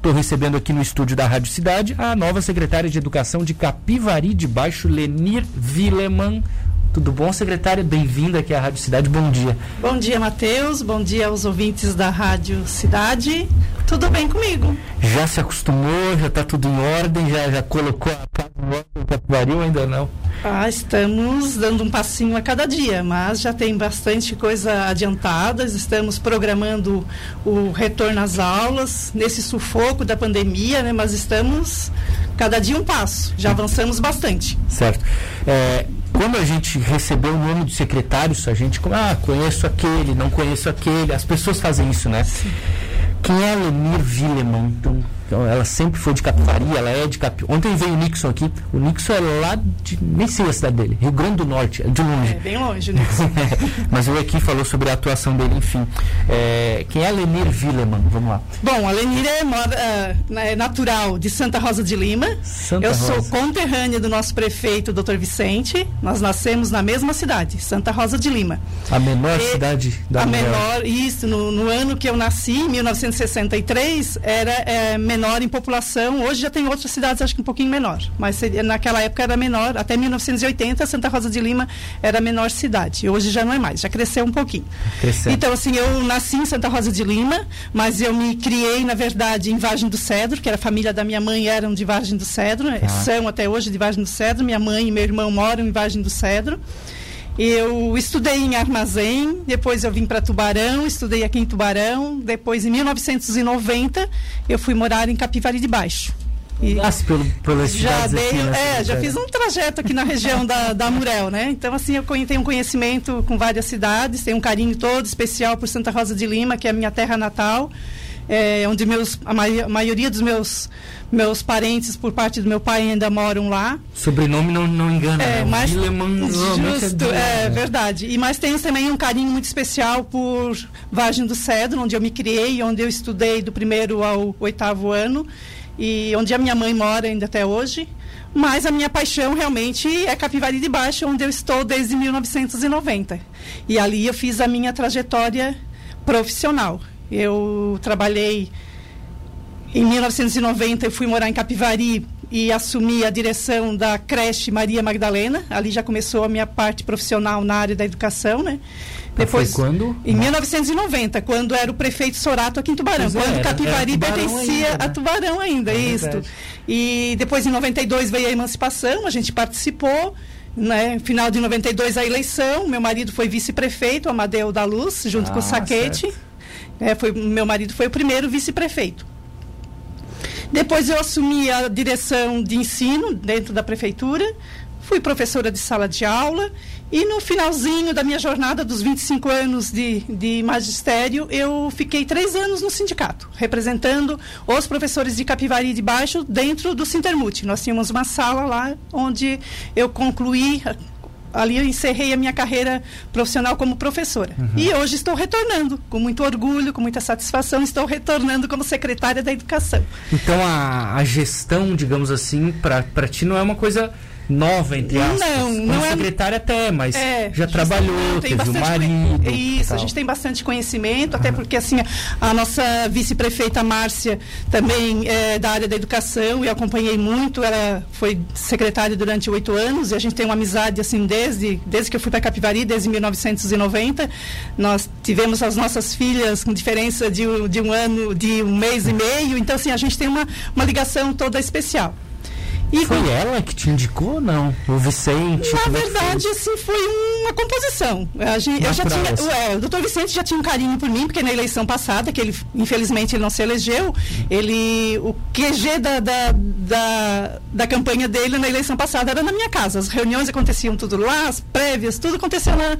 Estou recebendo aqui no estúdio da Rádio Cidade a nova secretária de Educação de Capivari de Baixo, Lenir Vileman. Tudo bom, secretária? Bem-vinda aqui à Rádio Cidade. Bom dia. Bom dia, Matheus. Bom dia aos ouvintes da Rádio Cidade. Tudo bem comigo? Já se acostumou? Já está tudo em ordem? Já, já colocou a casa em ordem em Capivari ou ainda não? Ah, estamos dando um passinho a cada dia, mas já tem bastante coisa adiantada. Estamos programando o retorno às aulas nesse sufoco da pandemia, né? Mas estamos cada dia um passo. Já avançamos bastante. Certo. É, quando a gente recebeu o nome do secretário, a gente, ah, conheço aquele, não conheço aquele. As pessoas fazem isso, né? Sim. Quem é Lemir Willeman? Então, então, ela sempre foi de Capivari, ela é de Capivari. Ontem veio o Nixon aqui. O Nixon é lá de. Nem sei a cidade dele, Rio Grande do Norte, é de longe. É, bem longe, Nixon. Mas eu aqui falou sobre a atuação dele, enfim. É, quem é a Lenir Willeman? Vamos lá. Bom, a Lenir é, uh, é natural de Santa Rosa de Lima. Santa eu Rosa. sou conterrânea do nosso prefeito, Dr. Vicente. Nós nascemos na mesma cidade, Santa Rosa de Lima. A menor e, cidade da A menor, isso. No, no, ano que eu nasci, em 1963, era é, menor menor em população. Hoje já tem outras cidades, acho que um pouquinho menor. Mas seria, naquela época era menor. Até 1980, Santa Rosa de Lima era a menor cidade. Hoje já não é mais, já cresceu um pouquinho. Cresceu. Então, assim, eu nasci em Santa Rosa de Lima, mas eu me criei, na verdade, em Vargem do Cedro, que era a família da minha mãe, eram de Vargem do Cedro, ah. são até hoje de Vargem do Cedro. Minha mãe e meu irmão moram em Vargem do Cedro. Eu estudei em Armazém, depois eu vim para Tubarão, estudei aqui em Tubarão, depois em 1990 eu fui morar em Capivari de Baixo. E pelo, pelas já dei, aqui, né, é, já fiz um trajeto aqui na região da, da Murel, né? Então, assim, eu tenho um conhecimento com várias cidades, tenho um carinho todo especial por Santa Rosa de Lima, que é a minha terra natal é, onde meus, a, mai, a, maioria dos meus, meus parentes, por parte do meu pai, ainda moram lá. Sobrenome não, não engana, é, né? mas, Justo, é, é, verdade. E mas tenho também um carinho muito especial por Vargem do Cedro, onde eu me criei, onde eu estudei do primeiro ao oitavo ano e onde a minha mãe mora ainda até hoje. Mas a minha paixão realmente é Capivari de Baixo, onde eu estou desde 1990. E ali eu fiz a minha trajetória profissional. Eu trabalhei em 1990, eu fui morar em Capivari e assumi a direção da creche Maria Magdalena. Ali já começou a minha parte profissional na área da educação, né? Depois, foi quando? Em 1990, quando era o prefeito Sorato aqui em Tubarão. Pois quando é, Capivari pertencia ainda, né? a Tubarão ainda, é isso. E depois em 92 veio a emancipação, a gente participou. Né? Final de 92 a eleição, meu marido foi vice-prefeito, Amadeu da Luz, junto ah, com o Saquete. Certo. É, foi, meu marido foi o primeiro vice-prefeito. Depois eu assumi a direção de ensino dentro da prefeitura, fui professora de sala de aula e no finalzinho da minha jornada dos 25 anos de, de magistério, eu fiquei três anos no sindicato, representando os professores de Capivari de Baixo dentro do Sintermute. Nós tínhamos uma sala lá onde eu concluí ali eu encerrei a minha carreira profissional como professora. Uhum. E hoje estou retornando, com muito orgulho, com muita satisfação, estou retornando como secretária da Educação. Então a, a gestão, digamos assim, para ti não é uma coisa nova, entre aspas. Não, não é. secretária até, mas é, já trabalhou, teve o marido. Isso, a gente tem bastante conhecimento, até porque assim, a nossa vice-prefeita Márcia também é da área da educação e acompanhei muito, ela foi secretária durante oito anos e a gente tem uma amizade assim desde, desde que eu fui para Capivari, desde 1990. Nós tivemos as nossas filhas com diferença de, de um ano, de um mês e meio, então assim, a gente tem uma, uma ligação toda especial. E foi com... ela que te indicou ou não? O Vicente? Na é verdade, foi? assim, foi uma composição. A gente, eu já tinha, é, o doutor Vicente já tinha um carinho por mim, porque na eleição passada, que ele, infelizmente, ele não se elegeu, ele, o QG da, da, da, da campanha dele na eleição passada era na minha casa. As reuniões aconteciam tudo lá, as prévias, tudo aconteceu na,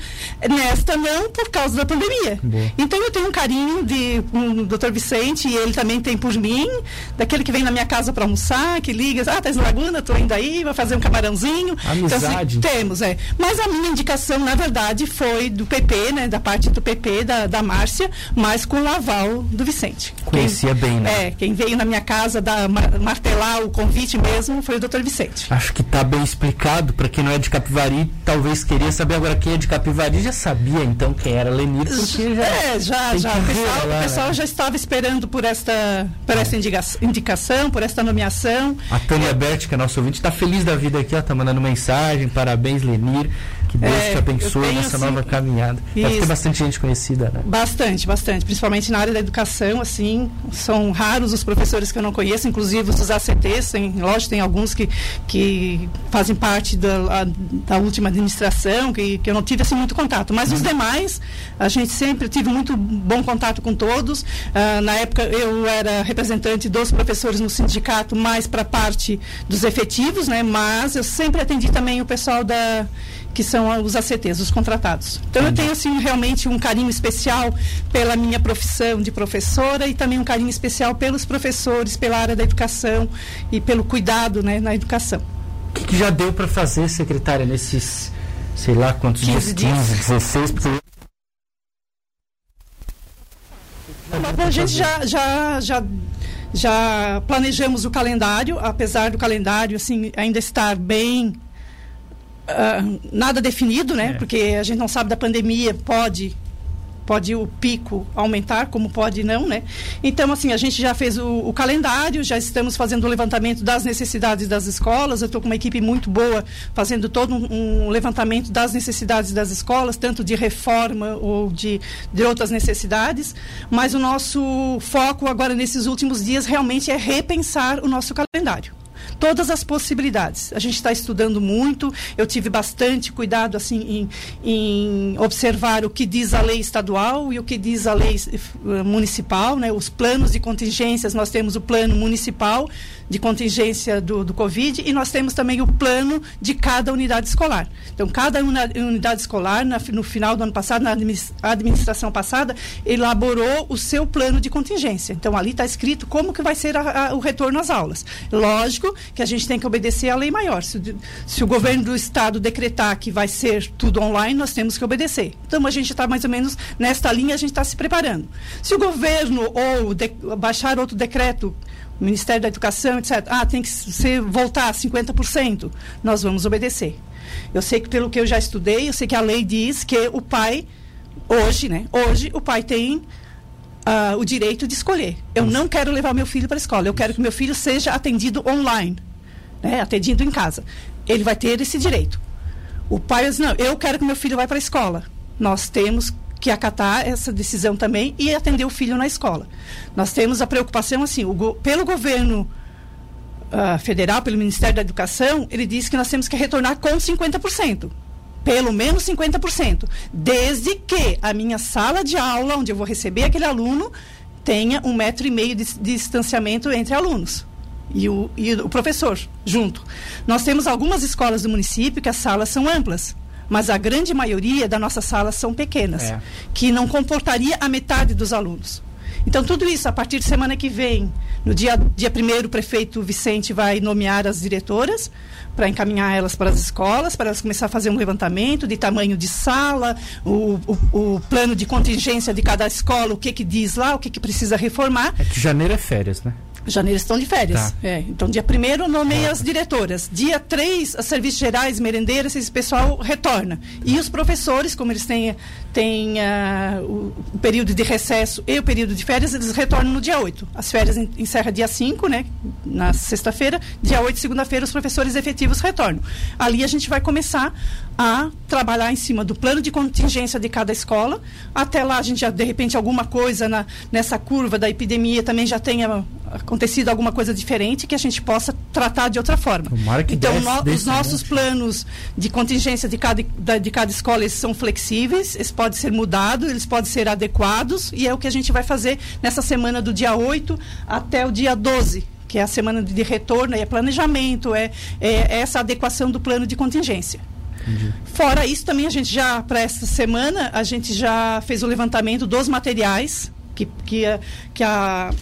nesta não por causa da pandemia. Boa. Então eu tenho um carinho de um, o doutor Vicente, e ele também tem por mim, daquele que vem na minha casa para almoçar, que liga, ah, tá em Laguna, tô indo aí, vou fazer um camarãozinho. Amizade. Então, assim, temos, é. Mas a minha indicação na verdade, foi do PP, né, da parte do PP, da, da Márcia, mas com o aval do Vicente. Conhecia quem, bem, né? É, quem veio na minha casa da, martelar o convite mesmo foi o doutor Vicente. Acho que está bem explicado. Para quem não é de Capivari, talvez queria saber. Agora, quem é de Capivari já sabia, então, quem era Lenir, porque já. É, já, já. O pessoal, lá, o pessoal né? já estava esperando por esta, por esta indicação, por esta nomeação. A Tânia é. Bert, que ouvinte, está feliz da vida aqui, ó, tá mandando mensagem. Parabéns, Lenir. Que Deus é, te abençoe nessa assim, nova caminhada. Deve ter bastante gente conhecida, né? Bastante, bastante. Principalmente na área da educação, assim, são raros os professores que eu não conheço, inclusive os ACTs, tem, lógico, tem alguns que, que fazem parte da, da última administração, que, que eu não tive assim muito contato. Mas uhum. os demais, a gente sempre tive muito bom contato com todos. Uh, na época eu era representante dos professores no sindicato, mais para a parte dos efetivos, né? Mas eu sempre atendi também o pessoal da que são os ACTs, os contratados. Então eu tenho assim realmente um carinho especial pela minha profissão de professora e também um carinho especial pelos professores, pela área da educação e pelo cuidado né, na educação. O que, que já deu para fazer, secretária, nesses, sei lá quantos 15 dias, 15, 16, porque... a gente já, já, já, já planejamos o calendário, apesar do calendário assim ainda estar bem uh, nada definido, né? É. Porque a gente não sabe da pandemia, pode pode o pico aumentar, como pode não, né? Então, assim, a gente já fez o, o calendário, já estamos fazendo o levantamento das necessidades das escolas. Eu estou com uma equipe muito boa fazendo todo um, um, levantamento das necessidades das escolas, tanto de reforma ou de, de outras necessidades. Mas o nosso foco agora nesses últimos dias realmente é repensar o nosso calendário todas as possibilidades. A gente está estudando muito, eu tive bastante cuidado assim em, em, observar o que diz a lei estadual e o que diz a lei eh, municipal, né? os planos de contingências, nós temos o plano municipal de contingência do, do Covid e nós temos também o plano de cada unidade escolar. Então, cada unidade escolar, na, no final do ano passado, na administração passada, elaborou o seu plano de contingência. Então, ali está escrito como que vai ser a, a, o retorno às aulas. Lógico que a gente tem que obedecer à lei maior. Se, se o governo do estado decretar que vai ser tudo online, nós temos que obedecer. Então, a gente está mais ou menos nesta linha, a gente está se preparando. Se o governo ou de, baixar outro decreto Ministério da Educação, etc. Ah, tem que ser, voltar a 50%. Nós vamos obedecer. Eu sei que, pelo que eu já estudei, eu sei que a lei diz que o pai, hoje, né? Hoje, o pai tem uh, o direito de escolher. Eu não quero levar meu filho para a escola. Eu quero que meu filho seja atendido online, né? atendido em casa. Ele vai ter esse direito. O pai diz, não, eu quero que meu filho vá para a escola. Nós temos que acatar essa decisão também e atender o filho na escola. Nós temos a preocupação, assim, go pelo governo uh, federal, pelo Ministério da Educação, ele diz que nós temos que retornar com 50%. Pelo menos 50%. Desde que a minha sala de aula, onde eu vou receber aquele aluno, tenha um metro e meio de, de distanciamento entre alunos. E o, e o professor junto. Nós temos algumas escolas do município que as salas são amplas mas a grande maioria da nossa sala são pequenas, é. que não comportaria a metade dos alunos. Então, tudo isso, a partir de semana que vem, no dia, dia 1 o prefeito Vicente vai nomear as diretoras para encaminhar elas para as escolas, para elas começar a fazer um levantamento de tamanho de sala, o, o, o plano de contingência de cada escola, o que, que diz lá, o que, que precisa reformar. É que janeiro é férias, né? Janeiro estão de férias. Tá. É, então, dia 1 nomeia tá. as diretoras. Dia 3, as serviços gerais, merendeiras, esse pessoal retorna. E os professores, como eles têm, têm uh, o, período de recesso e o período de férias, eles retornam no dia 8. As férias encerram dia 5, né, na sexta-feira. Dia 8, segunda-feira, os professores efetivos retornam. Ali a gente vai começar a trabalhar em cima do plano de contingência de cada escola. Até lá, a gente já, de repente, alguma coisa na, nessa curva da epidemia também já tenha acontecido alguma coisa diferente que a gente possa tratar de outra forma. então, no, os nossos planos de contingência de cada, de cada escola são flexíveis, eles podem ser mudados, eles podem ser adequados, e é o que a gente vai fazer nessa semana do dia 8 até o dia 12 que é a semana de retorno, é planejamento, é, é essa adequação do plano de contingência. Entendi. Fora isso, também a gente já, para essa semana, a gente já fez o levantamento dos materiais que, que, que a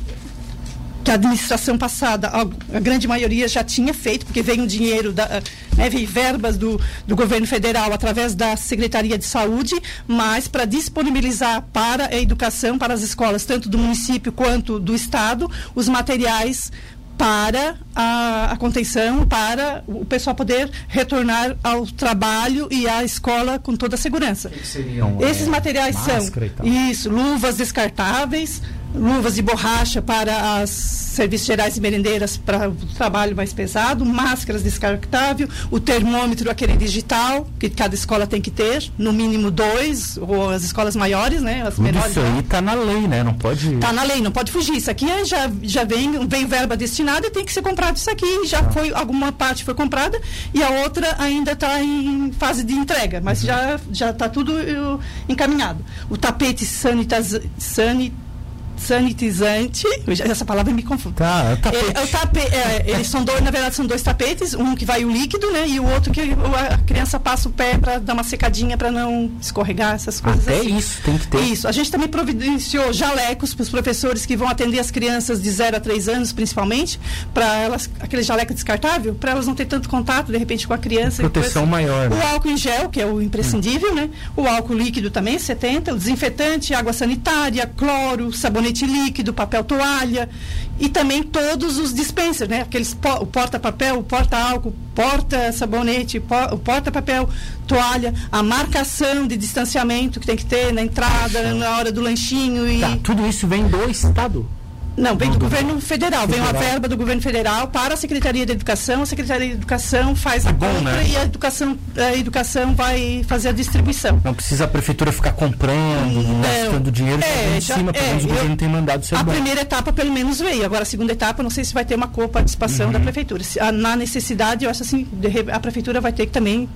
que a administração passada, a, grande maioria já tinha feito, porque veio um dinheiro, da, né, veio verbas do, do governo federal através da Secretaria de Saúde, mas para disponibilizar para a educação, para as escolas, tanto do município quanto do estado, os materiais para a, a, contenção, para o pessoal poder retornar ao trabalho e à escola com toda a segurança. Seriam, Esses é, materiais são isso, luvas descartáveis, luvas de borracha para as serviços gerais e merendeiras para o trabalho mais pesado, máscaras descartável, o termômetro aquele digital que cada escola tem que ter, no mínimo dois, ou as escolas maiores, né? As Tudo menores. Isso aí está na lei, né? Não pode. Está na lei, não pode fugir. Isso aqui é, já, já vem, vem verba destinada e tem que ser comprado isso aqui. Já ah. foi, alguma parte foi comprada e a outra ainda está em fase de entrega, mas uhum. já já está tudo uh, encaminhado. O tapete sanitaz, sanit sanitizante. Essa palavra me confunde. Tá, é tapete. É, é, tape, é, eles são dois, na verdade, são dois tapetes, um que vai o líquido, né? E o outro que a criança passa o pé para dar uma secadinha para não escorregar essas coisas. Até assim. isso tem que ter. Isso. A gente também providenciou jalecos para os professores que vão atender as crianças de 0 a 3 anos, principalmente, para elas, aquele jaleco descartável, para elas não ter tanto contato, de repente, com a criança. Proteção depois, maior. Né? O álcool em gel, que é o imprescindível, hum. né? O álcool líquido também, 70, o desinfetante, água sanitária, cloro, sabonete sabonete líquido, papel toalha e também todos os dispensers, né? Aqueles o porta-papel, o porta-álcool, porta-sabonete, o porta-papel, toalha, a marcação de distanciamento que tem que ter na entrada, na hora do lanchinho e tá, tudo isso vem do estado. Não, vem do, governo federal. Vem uma verba do governo federal para a Secretaria de Educação. A Secretaria de Educação faz a é compra né? e a educação, a educação vai fazer a distribuição. Não precisa a prefeitura ficar comprando, não, gastando dinheiro é, em cima, pelo menos é, o governo tem mandado ser A bom. primeira etapa, pelo menos, veio. Agora, a segunda etapa, não sei se vai ter uma coparticipação uhum. da prefeitura. Se, a, na necessidade, eu acho assim, a prefeitura vai ter que também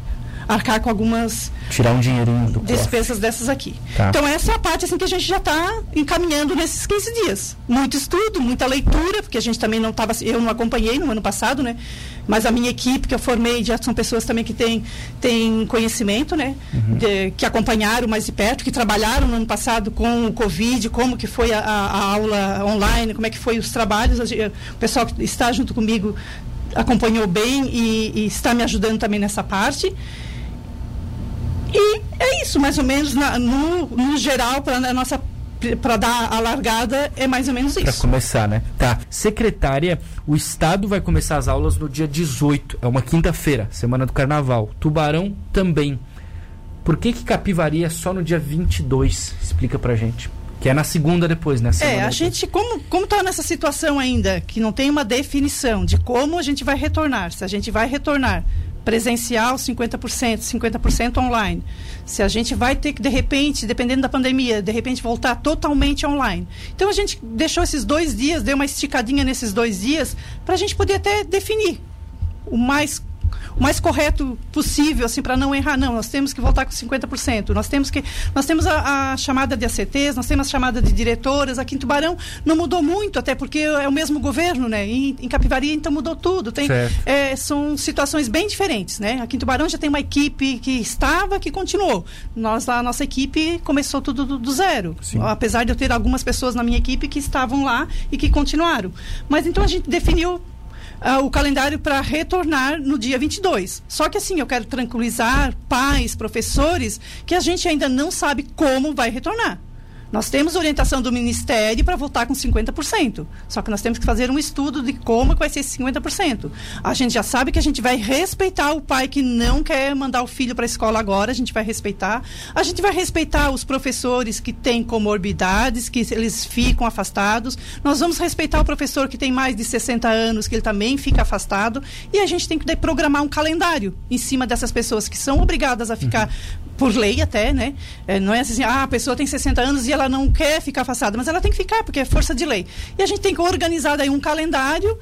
arcar com algumas tirar um dinheirinho do despesas dessas aqui. Tá. Então essa é a parte assim que a gente já está encaminhando nesses 15 dias. Muito estudo, muita leitura, porque a gente também não estava, eu não acompanhei no ano passado, né? Mas a minha equipe que eu formei já são pessoas também que têm, têm conhecimento, né? Uhum. De, que acompanharam mais de perto, que trabalharam no ano passado com o Covid, como que foi a, a aula online, como é que foi os trabalhos. O pessoal que está junto comigo acompanhou bem e, e está me ajudando também nessa parte. E é isso, mais ou menos, na, no, no geral, para a nossa para dar a largada é mais ou menos isso. Para começar, né? Tá. Secretária, o estado vai começar as aulas no dia 18, é uma quinta-feira, semana do carnaval. Tubarão também. Por que que Capivari é só no dia 22? Explica pra gente. Que é na segunda depois, né? é, a depois. gente, como, como tá nessa situação ainda, que não tem uma definição de como a gente vai retornar, se a gente vai retornar presencial 50%, 50% online. Se a gente vai ter que, de repente, dependendo da pandemia, de repente voltar totalmente online. Então a gente deixou esses dois dias, deu uma esticadinha nesses dois dias, para a gente poder até definir o mais o mais correto possível, assim, para não errar. Não, nós temos que voltar com 50%. Nós temos que. Nós temos a, a, chamada de ACTs, nós temos a chamada de diretoras. Aqui em Tubarão não mudou muito, até porque é o mesmo governo, né? Em, em Capivari, então mudou tudo. Tem, é, são situações bem diferentes, né? Aqui em Tubarão já tem uma equipe que estava, que continuou. Nós, a nossa equipe começou tudo do, do zero. Sim. Apesar de eu ter algumas pessoas na minha equipe que estavam lá e que continuaram. Mas então a gente definiu uh, o calendário para retornar no dia 22. Só que assim, eu quero tranquilizar pais, professores, que a gente ainda não sabe como vai retornar. Nós temos orientação do Ministério para voltar com 50%. Só que nós temos que fazer um estudo de como vai ser esse 50%. A gente já sabe que a gente vai respeitar o pai que não quer mandar o filho para a escola agora, a gente vai respeitar. A gente vai respeitar os professores que têm comorbidades, que eles ficam afastados. Nós vamos respeitar o professor que tem mais de 60 anos, que ele também fica afastado. E a gente tem que programar um calendário em cima dessas pessoas que são obrigadas a ficar uhum por lei até, né? É, não é assim, ah, a pessoa tem 60 anos e ela não quer ficar afastada, mas ela tem que ficar, porque é força de lei. E a gente tem que organizar daí um calendário,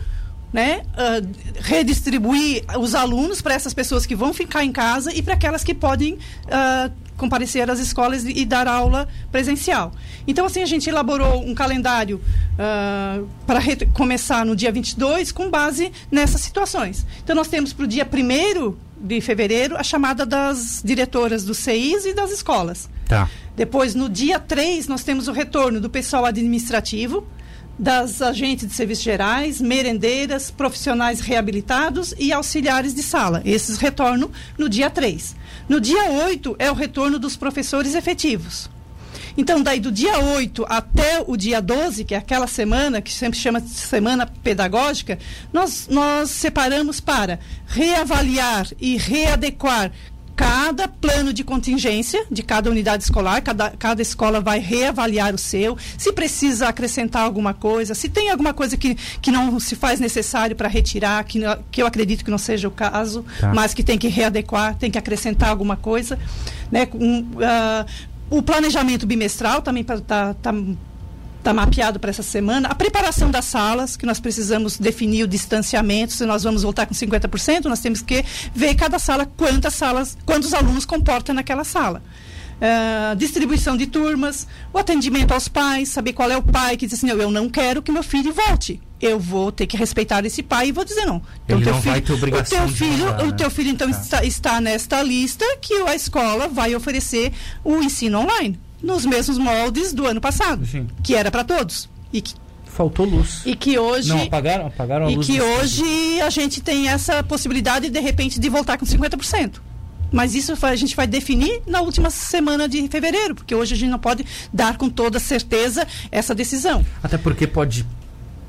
né? Uh, redistribuir os alunos para essas pessoas que vão ficar em casa e para aquelas que podem uh, comparecer às escolas e, dar aula presencial. Então, assim, a gente elaborou um calendário uh, para começar no dia 22 com base nessas situações. Então, nós temos para o dia 1 de fevereiro a chamada das diretoras do CIs e das escolas. Tá. Depois, no dia 3, nós temos o retorno do pessoal administrativo, das agentes de serviços gerais, merendeiras, profissionais reabilitados e auxiliares de sala. Esses retornam no dia 3. No dia 8 é o retorno dos professores efetivos. Então, daí do dia 8 até o dia 12, que é aquela semana, que sempre chama de semana pedagógica, nós, nós separamos para reavaliar e readequar cada plano de contingência de cada unidade escolar, cada, cada escola vai reavaliar o seu, se precisa acrescentar alguma coisa, se tem alguma coisa que, que não se faz necessário para retirar, que, que eu acredito que não seja o caso, tá. mas que tem que readequar, tem que acrescentar alguma coisa. Né? Um, uh, o planejamento bimestral também está tá, tá está mapeado para essa semana. A preparação das salas, que nós precisamos definir o distanciamento, se nós vamos voltar com 50%, nós temos que ver cada sala quantas salas, quantos alunos comporta naquela sala. Uh, distribuição de turmas, o atendimento aos pais, saber qual é o pai que diz assim, eu não quero que meu filho volte. Eu vou ter que respeitar esse pai e vou dizer não. Então, Ele teu não filho, vai ter obrigação o teu filho, né? o teu filho então tá. está, está nesta lista que a escola vai oferecer o ensino online nos mesmos moldes do ano passado, Sim. que era para todos. E que faltou luz. E que hoje não apagaram, apagaram a e luz. E que hoje a gente tem essa possibilidade de repente de voltar com 50%. Mas isso a gente vai definir na última semana de fevereiro, porque hoje a gente não pode dar com toda certeza essa decisão. Até porque pode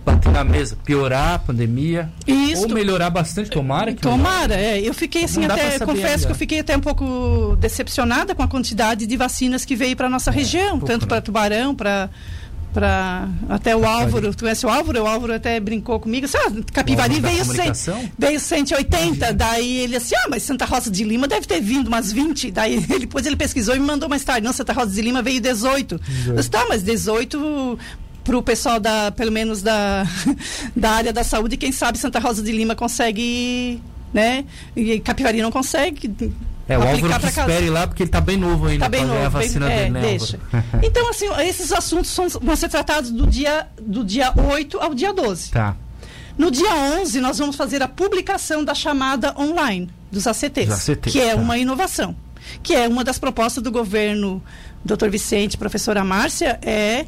bater na mesa, piorar a pandemia Isso. ou melhorar bastante, tomara que Tomara, é. Eu fiquei assim até, confesso ainda. que eu fiquei até um pouco decepcionada com a quantidade de vacinas que veio para nossa é, região, pouco, tanto né? para Tubarão, para para até o Álvaro, tu conhece o Álvaro? O Álvaro até brincou comigo, assim, ah, Capivari veio, cem, veio 180, Imagina. daí ele assim, ah, mas Santa Rosa de Lima deve ter vindo umas 20, daí ele, depois ele pesquisou e me mandou mais tarde, não, Santa Rosa de Lima veio 18. 18. Eu disse, tá, mas 18 para o pessoal da, pelo menos da, da área da saúde, quem sabe Santa Rosa de Lima consegue, né? E Capivari não consegue. É, o Álvaro que espere lá, porque ele está bem novo ainda tá bem novo, a vacina bem, dele, é, né, deixa. Então, assim, esses assuntos são, vão ser tratados do dia, do dia 8 ao dia 12. Tá. No dia 11, nós vamos fazer a publicação da chamada online dos ACTs, dos ACTs que é tá. uma inovação. Que é uma das propostas do governo, doutor Vicente, professora Márcia, é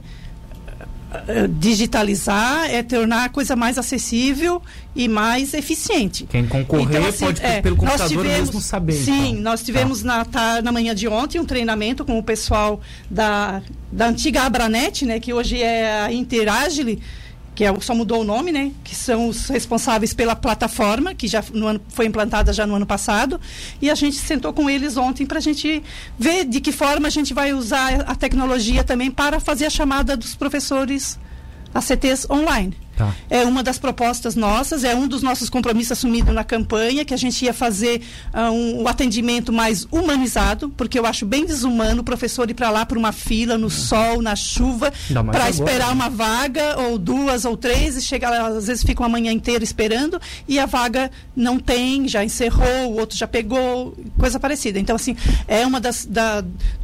digitalizar é tornar a coisa mais acessível e mais eficiente. Quem concorrer então, assim, pode é, pelo computador tivemos, mesmo saber. Sim, então. nós tivemos tá. na, na manhã de ontem um treinamento com o pessoal da, da antiga Abranet, né, que hoje é a Interagile, que é, só mudou o nome, né? Que são os responsáveis pela plataforma, que já no ano, foi implantada já no ano passado. E a gente sentou com eles ontem para a gente ver de que forma a gente vai usar a tecnologia também para fazer a chamada dos professores ACTs online. Tá. É uma das propostas nossas, é um dos nossos compromissos assumidos na campanha, que a gente ia fazer uh, um, um, atendimento mais humanizado, porque eu acho bem desumano o professor ir para lá por uma fila, no sol, na chuva, para esperar uma vaga, ou duas ou três, e chegar lá, às vezes fica uma manhã inteira esperando, e a vaga não tem, já encerrou, o outro já pegou, coisa parecida. Então, assim, é uma das da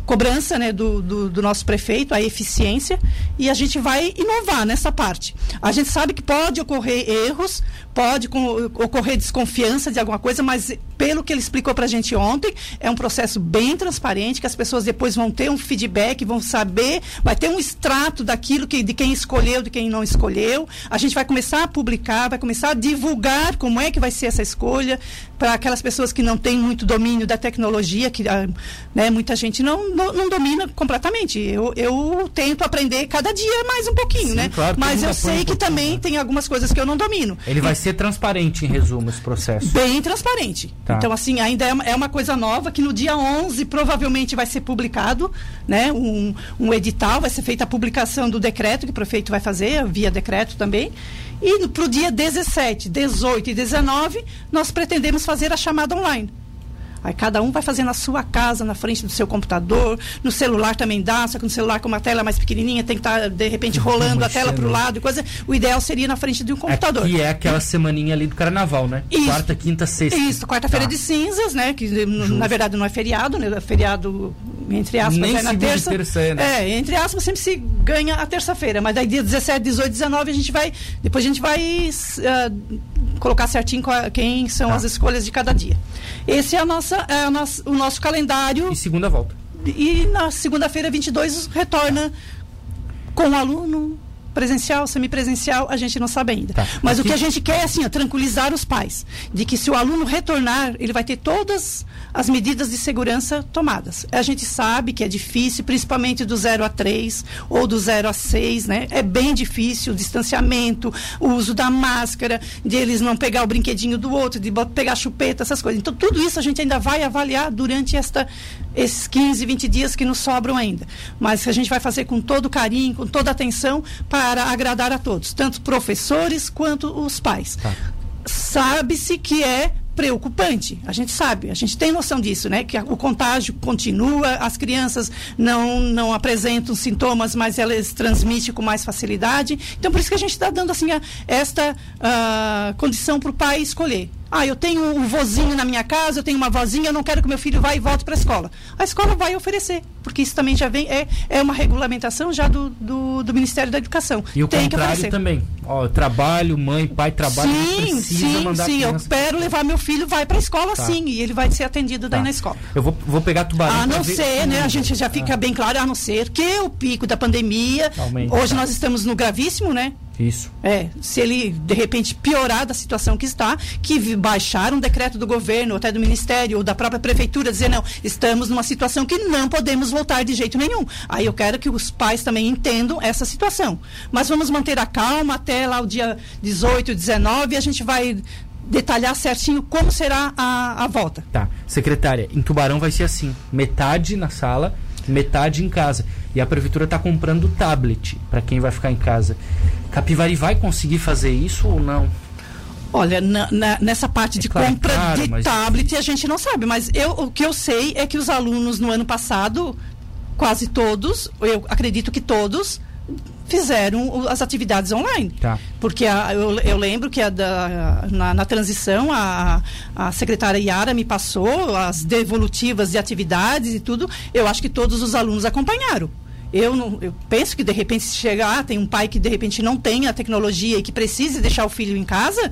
cobrança né, do, do, do nosso prefeito, a eficiência, e a gente vai inovar nessa parte. A gente sabe que pode ocorrer erros, pode ocorrer desconfiança de alguma coisa, mas pelo que ele explicou para a gente ontem, é um processo bem transparente, que as pessoas depois vão ter um feedback, vão saber, vai ter um extrato daquilo que, de quem escolheu, de quem não escolheu. A gente vai começar a publicar, vai começar a divulgar como é que vai ser essa escolha para aquelas pessoas que não têm muito domínio da tecnologia, que ah, né, muita gente não, não, não, domina completamente. Eu, eu tento aprender cada dia mais um pouquinho, Sim, né? Claro, mas eu sei um que também também tem algumas coisas que eu não domino. Ele vai ser transparente, em resumo, esse processo. Bem transparente. Tá. Então, assim, ainda é, é, uma coisa nova que no dia 11 provavelmente vai ser publicado, né? Um, um edital, vai ser feita a publicação do decreto que o prefeito vai fazer, via decreto também. E para o dia 17, 18 e 19, nós pretendemos fazer a chamada online. Aí cada um vai fazer na sua casa, na frente do seu computador. No celular também dá, só que no celular com uma tela mais pequenininha tem que estar, tá, de repente, rolando a tela para o lado e coisa. O ideal seria na frente de um computador. Que é aquela semaninha ali do carnaval, né? Isso. Quarta, quinta, sexta. Isso, quarta-feira tá. de cinzas, né? Que Justo. na verdade não é feriado, né? É feriado, entre aspas, Nem é na terça. terça é, né? é, entre aspas, sempre se ganha a terça-feira. Mas daí dia 17, 18, 19 a gente vai. Depois a gente vai uh, colocar certinho quem são tá. as escolhas de cada dia. Esse é, a nossa, é a nossa, o nosso calendário. E segunda volta. E na segunda-feira, 22, retorna com o aluno presencial, semipresencial, a gente não sabe ainda. Tá. Mas Aqui... o que a gente quer é assim, ó, tranquilizar os pais de que se o aluno retornar, ele vai ter todas as medidas de segurança tomadas. A gente sabe que é difícil, principalmente do 0 a 3 ou do 0 a 6, né? É bem difícil o distanciamento, o uso da máscara, de eles não pegar o brinquedinho do outro, de pegar chupeta, essas coisas. Então, tudo isso a gente ainda vai avaliar durante esta, esses 15, 20 dias que nos sobram ainda. Mas a gente vai fazer com todo carinho, com toda atenção, para agradar a todos, tanto professores quanto os pais. Tá. Sabe-se que é preocupante. A gente sabe, a gente tem noção disso, né? Que o contágio continua, as crianças não, não apresentam sintomas, mas elas transmitem com mais facilidade. Então, por isso que a gente está dando assim a, esta uh, condição para o pai escolher. Ah, eu tenho um vozinho na minha casa, eu tenho uma vozinha, eu não quero que meu filho vá e volte para a escola. A escola vai oferecer, porque isso também já vem, é, é uma regulamentação já do, do, do Ministério da Educação. E o Tem contrário também. Ó, trabalho, mãe, pai, trabalho, sim, sim, sim, eu quero levar meu filho, vai para a escola tá. sim, e ele vai ser atendido daí tá. na escola. Eu vou, vou pegar tubarão. A não ser, né, a gente já fica ah. bem claro, a não ser que o pico da pandemia, Aumenta. hoje nós estamos no gravíssimo, né? Isso. É, se ele de repente piorar da situação que está, que baixar um decreto do governo, até do ministério, ou da própria prefeitura, dizer, não, estamos numa situação que não podemos voltar de jeito nenhum. Aí eu quero que os pais também entendam essa situação. Mas vamos manter a calma até lá o dia 18, 19, e a gente vai detalhar certinho como será a, a volta. Tá. Secretária, em Tubarão vai ser assim: metade na sala, metade em casa. E a prefeitura está comprando tablet para quem vai ficar em casa. Capivari vai conseguir fazer isso ou não? Olha, na, na, nessa parte é de claro, compra claro, de mas... tablet a gente não sabe, mas eu, o que eu sei é que os alunos no ano passado, quase todos, eu acredito que todos, fizeram as atividades online. Tá. Porque a, eu, eu, lembro que a da, na, na, transição a, a secretária Yara me passou as devolutivas de atividades e tudo. Eu acho que todos os alunos acompanharam. Eu, não, eu penso que de repente se chegar, tem um pai que de repente não tem a tecnologia e que precise deixar o filho em casa,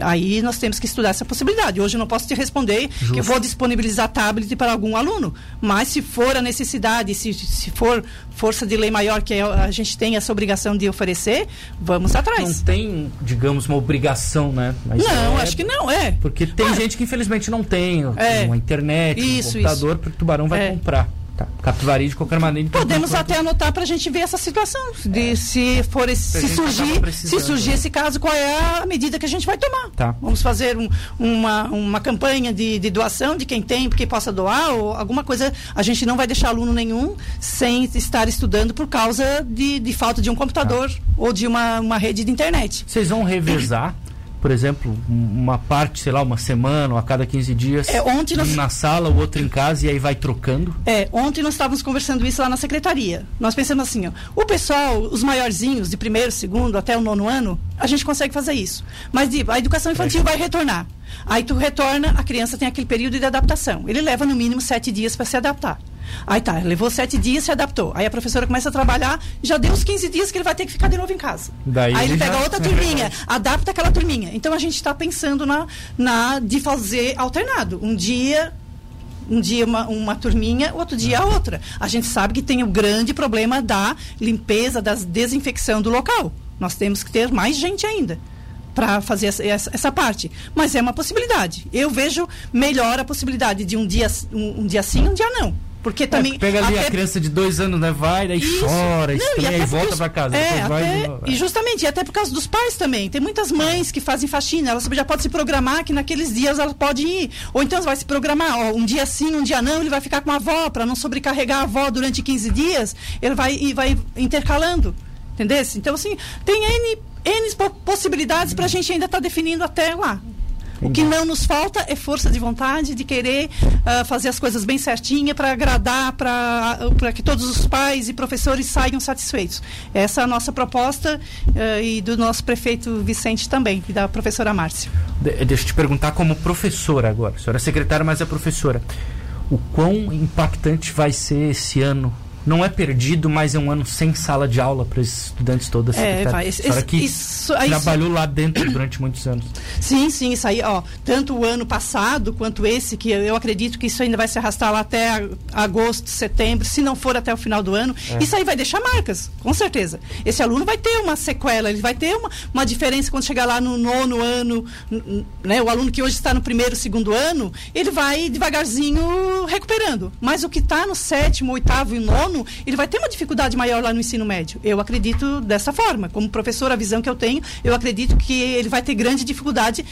aí nós temos que estudar essa possibilidade. Hoje eu não posso te responder Justo. que eu vou disponibilizar tablet para algum aluno, mas se for a necessidade, se, se for força de lei maior que a gente tem essa obrigação de oferecer, vamos atrás. Não tem, digamos, uma obrigação, né? Mas não, é, acho que não, é. Porque tem ah, gente que infelizmente não tem é, uma internet, isso, um computador, isso. porque o tubarão vai é. comprar. Tá. Capivari de qualquer maneira. Então, Podemos até anotar para a gente ver essa situação. De é. se for esse, se surgir, se surgir esse caso, qual é a medida que a gente vai tomar. Tá. Vamos fazer um, uma, uma campanha de, de doação de quem tem, porque possa doar, ou alguma coisa. A gente não vai deixar aluno nenhum sem estar estudando por causa de, de falta de um computador tá. ou de uma, uma rede de internet. Vocês vão revezar por exemplo, uma parte, sei lá, uma semana ou a cada 15 dias, é, ontem nós... um na sala, o outro em casa e aí vai trocando? É, ontem nós estávamos conversando isso lá na secretaria. Nós pensamos assim, ó, o pessoal, os maiorzinhos, de primeiro, segundo, até o nono ano, a gente consegue fazer isso. Mas a educação infantil vai retornar. Aí tu retorna, a criança tem aquele período de adaptação. Ele leva no mínimo sete dias para se adaptar. Aí tá, levou sete dias, se adaptou. Aí a professora começa a trabalhar, já deu os 15 dias que ele vai ter que ficar de novo em casa. Daí Aí ele já... pega outra turminha, adapta aquela turminha. Então a gente está pensando na, na de fazer alternado. Um dia um dia uma, uma turminha, outro dia a outra. A gente sabe que tem o grande problema da limpeza, da desinfecção do local. Nós temos que ter mais gente ainda para fazer essa, essa, parte. Mas é uma possibilidade. Eu vejo melhor a possibilidade de um dia, um, um dia sim, um dia não. Porque é, também. É, pega ali até... a criança de dois anos, né? Vai, daí Isso. chora, não, estranha, e, e volta os... para casa. É, até... E justamente, e até por causa dos pais também. Tem muitas mães que fazem faxina, ela já pode se programar que naqueles dias ela pode ir. Ou então vai se programar, ó, um dia sim, um dia não, ele vai ficar com a avó, para não sobrecarregar a avó durante 15 dias, ele vai e vai intercalando. Entendeu? Então, assim, tem N, N possibilidades para a gente ainda estar tá definindo até lá. O que não nos falta é força de vontade de querer uh, fazer as coisas bem certinha para agradar, para que todos os pais e professores saiam satisfeitos. Essa é a nossa proposta uh, e do nosso prefeito Vicente também, e da professora Márcia. De, deixa eu te perguntar como professora agora. A senhora é secretária, mas é professora. O quão impactante vai ser esse ano não é perdido, mas é um ano sem sala de aula para os estudantes todos. É, vai. Esse, esse, que isso, trabalhou isso... lá dentro durante muitos anos. Sim, sim, isso aí, ó, tanto o ano passado quanto esse, que eu acredito que isso ainda vai se arrastar lá até agosto, setembro, se não for até o final do ano, é. isso aí vai deixar marcas, com certeza. Esse aluno vai ter uma sequela, ele vai ter uma, uma diferença quando chegar lá no nono ano, né? O aluno que hoje está no primeiro, segundo ano, ele vai devagarzinho recuperando. Mas o que está no sétimo, oitavo e nono, ele vai ter uma dificuldade maior lá no ensino médio. Eu acredito dessa forma. Como professor, a visão que eu tenho, eu acredito que ele vai ter grande dificuldade.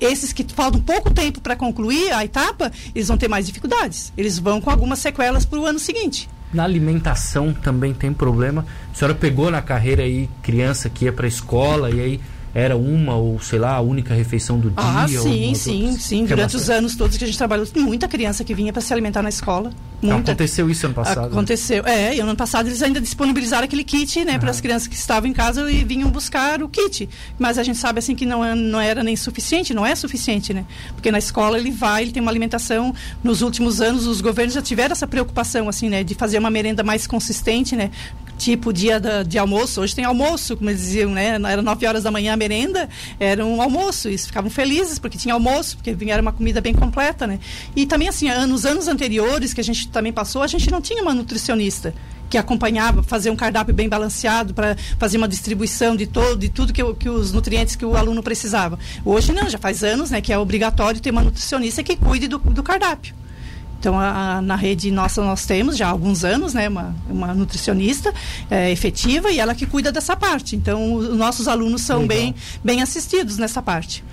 Esses que faltam pouco tempo para concluir a etapa, eles vão ter mais dificuldades. Eles vão com algumas sequelas para o ano seguinte. Na alimentação também tem problema. A senhora pegou na carreira aí criança que ia para a escola e aí era uma ou sei lá a única refeição do ah, dia? Ah, sim, sim, sim. Durante os anos todos que a gente trabalhou, muita criança que vinha para se alimentar na escola. Muita. Aconteceu isso ano passado? Né? Aconteceu. Né? É, e ano passado eles ainda disponibilizaram aquele kit, né, para as crianças que estavam em casa e vinham buscar o kit. Mas a gente sabe assim que não, é, não era nem suficiente, não é suficiente, né? Porque na escola ele vai, ele tem uma alimentação. Nos últimos anos os governos já tiveram essa preocupação assim, né, de fazer uma merenda mais consistente, né? Tipo dia da, de almoço. Hoje tem almoço, como eles diziam, né? Era 9 horas da manhã a merenda, era um almoço. E ficavam felizes porque tinha almoço, porque era uma comida bem completa, né? E também, assim, nos anos anteriores que a gente também passou, a gente não tinha uma nutricionista que acompanhava, fazer um cardápio bem balanceado para fazer uma distribuição de todo, de tudo que, que, os nutrientes que o aluno precisava. Hoje não, já faz anos, né, que é obrigatório ter uma nutricionista que cuide do, do cardápio. Então, a, na rede nossa, nós temos já há alguns anos, né, uma, uma nutricionista é, efetiva e ela que cuida dessa parte. Então, os nossos alunos são bem, bem assistidos nessa parte.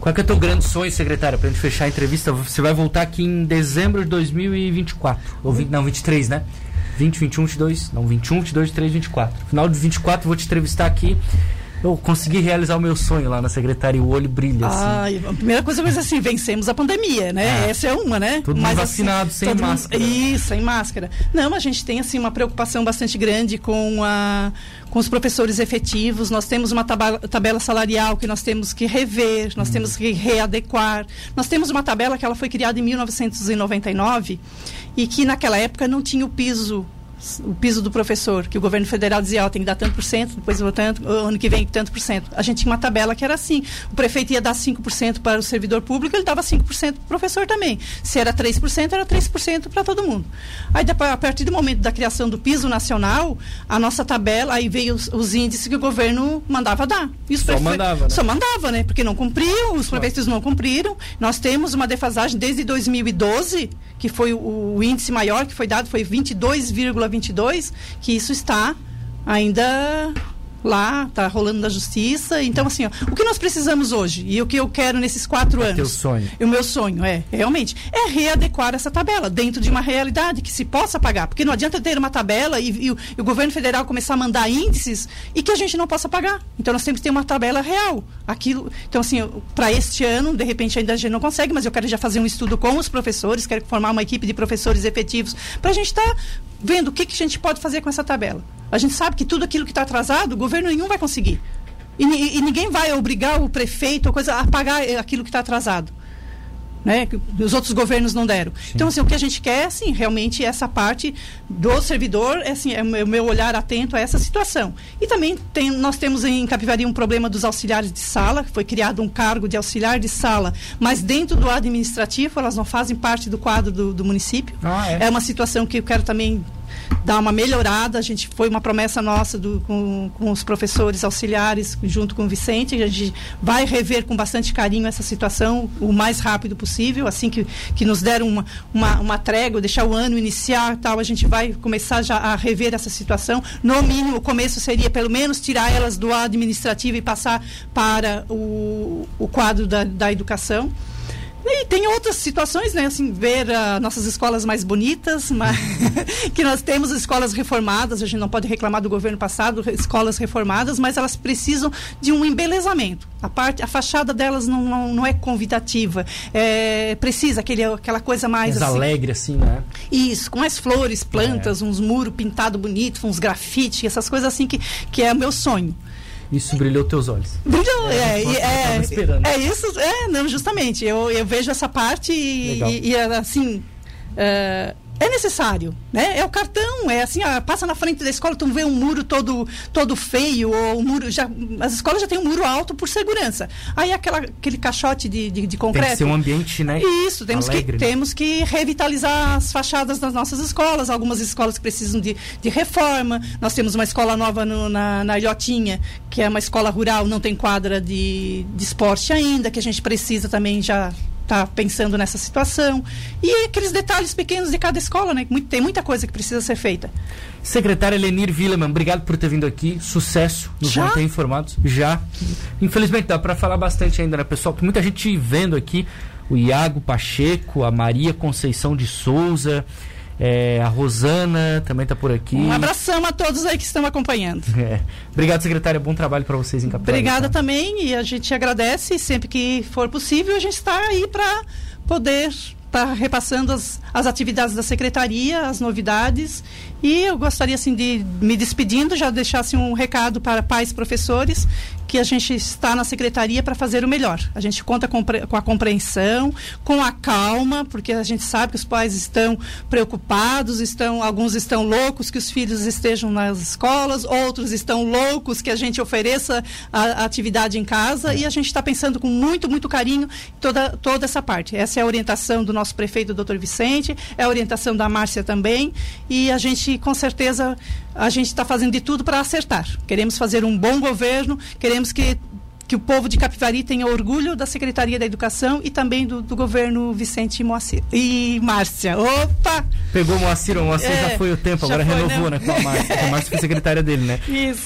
Qual é, o teu grande sonho, secretária, para a gente fechar a entrevista? Você vai voltar aqui em dezembro de 2024. Ou 20, não, 23, né? 20, 21, 22. Não, 21, 22, 23, 24. Final de 24, vou te entrevistar aqui eu consegui realizar o meu sonho lá na secretaria, o olho brilha. Assim. Ah, a primeira coisa é assim, vencemos a pandemia, né? É. Essa é uma, né? Todo Mas, vacinado, assim, sem máscara. Mundo, isso, sem máscara. Não, a gente tem assim uma preocupação bastante grande com a com os professores efetivos, nós temos uma tabela, tabela salarial que nós temos que rever, nós hum. temos que readequar. Nós temos uma tabela que ela foi criada em 1999 e que naquela época não tinha o piso o piso do professor, que o governo federal dizia, ó, tem que dar tanto por cento, depois o tanto, ano que vem tanto por cento. A gente tinha uma tabela que era assim, o prefeito ia dar 5% para o servidor público, ele dava 5% para o professor também. Se era 3%, era 3% para todo mundo. Aí, a partir do momento da criação do piso nacional, a nossa tabela, aí veio os, os índices que o governo mandava dar. E só mandava, né? Só mandava, né? Porque não cumpriam, os prefeitos não cumpriram. Nós temos uma defasagem desde 2012, que foi o, o índice maior que foi dado, foi 22,22 2022, que isso está ainda lá, está rolando na justiça. Então, assim, ó, o que nós precisamos hoje e o que eu quero nesses quatro é anos. Teu sonho. E o meu sonho é, realmente, é readequar essa tabela dentro de uma realidade que se possa pagar. Porque não adianta ter uma tabela e, e, o, e o, governo federal começar a mandar índices e que a gente não possa pagar. Então, nós temos que ter uma tabela real. Aquilo, então, assim, para este ano, de repente ainda a gente não consegue, mas eu quero já fazer um estudo com os professores, quero formar uma equipe de professores efetivos para a gente estar tá vendo o que, que a gente pode fazer com essa tabela. A gente sabe que tudo aquilo que está atrasado, o governo nenhum vai conseguir. E, e, ninguém vai obrigar o prefeito ou coisa a pagar aquilo que está atrasado né, os outros governos não deram. Sim. Então, assim, o que a gente quer, assim, realmente essa parte do servidor, é, assim, é o meu olhar atento a essa situação. E também tem, nós temos em Capivari um problema dos auxiliares de sala, foi criado um cargo de auxiliar de sala, mas dentro do administrativo elas não fazem parte do quadro do, do município. Ah, é. é uma situação que eu quero também dar uma melhorada. A gente foi uma promessa nossa do, com, com os professores auxiliares, junto com o Vicente. A gente vai rever com bastante carinho essa situação o mais rápido possível. Assim que, que nos deram uma, uma, uma trégua, deixar o ano iniciar tal, a gente vai começar já a rever essa situação. No mínimo, o começo seria pelo menos tirar elas do administrativo e passar para o, o quadro da, da educação. E tem outras situações, né? Assim, ver uh, nossas escolas mais bonitas, mas, que nós temos escolas reformadas, a gente não pode reclamar do governo passado, escolas reformadas, mas elas precisam de um embelezamento. A, parte, a fachada delas não, não, não é convidativa. É, precisa aquele, aquela coisa mais. Mais assim, alegre, assim, né? Isso, com mais flores, plantas, é. uns muros pintados bonitos, uns grafites, essas coisas assim que, que é o meu sonho. Isso brilhou teus olhos. Brilhou, é, é, é, é, isso, é, não, justamente. Eu, eu vejo essa parte e, e, e assim. Uh, é necessário, né? É o cartão, é assim, ó, passa na frente da escola, tu vê um muro todo, todo feio, ou um muro, já, as escolas já têm um muro alto por segurança. Aí aquela, aquele caixote de, de, de concreto. Tem que ser um ambiente, né? Isso, temos, Alegre, que, né? temos que revitalizar as fachadas das nossas escolas, algumas escolas que precisam de, de reforma. Nós temos uma escola nova no, na, na Ilhotinha, que é uma escola rural, não tem quadra de, de esporte ainda, que a gente precisa também já está pensando nessa situação. E aqueles detalhes pequenos de cada escola, né? Tem muita coisa que precisa ser feita. Secretária Lenir Villeman, obrigado por ter vindo aqui. Sucesso nos Já? manter informados. Já. Infelizmente dá para falar bastante ainda, né, pessoal? Tem muita gente vendo aqui. O Iago Pacheco, a Maria Conceição de Souza, é, a Rosana também está por aqui. Um abração a todos aí que estão acompanhando. É. Obrigado, secretária. Bom trabalho para vocês em Capital. Obrigada tá? também e a gente agradece. Sempre que for possível, a gente está aí para poder estar tá repassando as, as atividades da secretaria, as novidades e eu gostaria assim de me despedindo, já deixasse um recado para pais e professores que a gente está na secretaria para fazer o melhor. A gente conta com, com, a compreensão, com a calma, porque a gente sabe que os pais estão preocupados, estão alguns estão loucos que os filhos estejam nas escolas, outros estão loucos que a gente ofereça a, a atividade em casa e a gente está pensando com muito, muito carinho toda, toda essa parte. Essa é a orientação do nosso prefeito, doutor Vicente, é a orientação da Márcia também e a gente com certeza a gente está fazendo de tudo para acertar. Queremos fazer um bom governo, queremos que que o povo de Capivari tenha orgulho da Secretaria da Educação e também do, do governo Vicente e Moacir. E Márcia, opa! Pegou Moacir, o Moacir é, já foi o tempo, agora foi, renovou, né? né, com a Márcia. a Márcia foi secretária dele, né? Isso.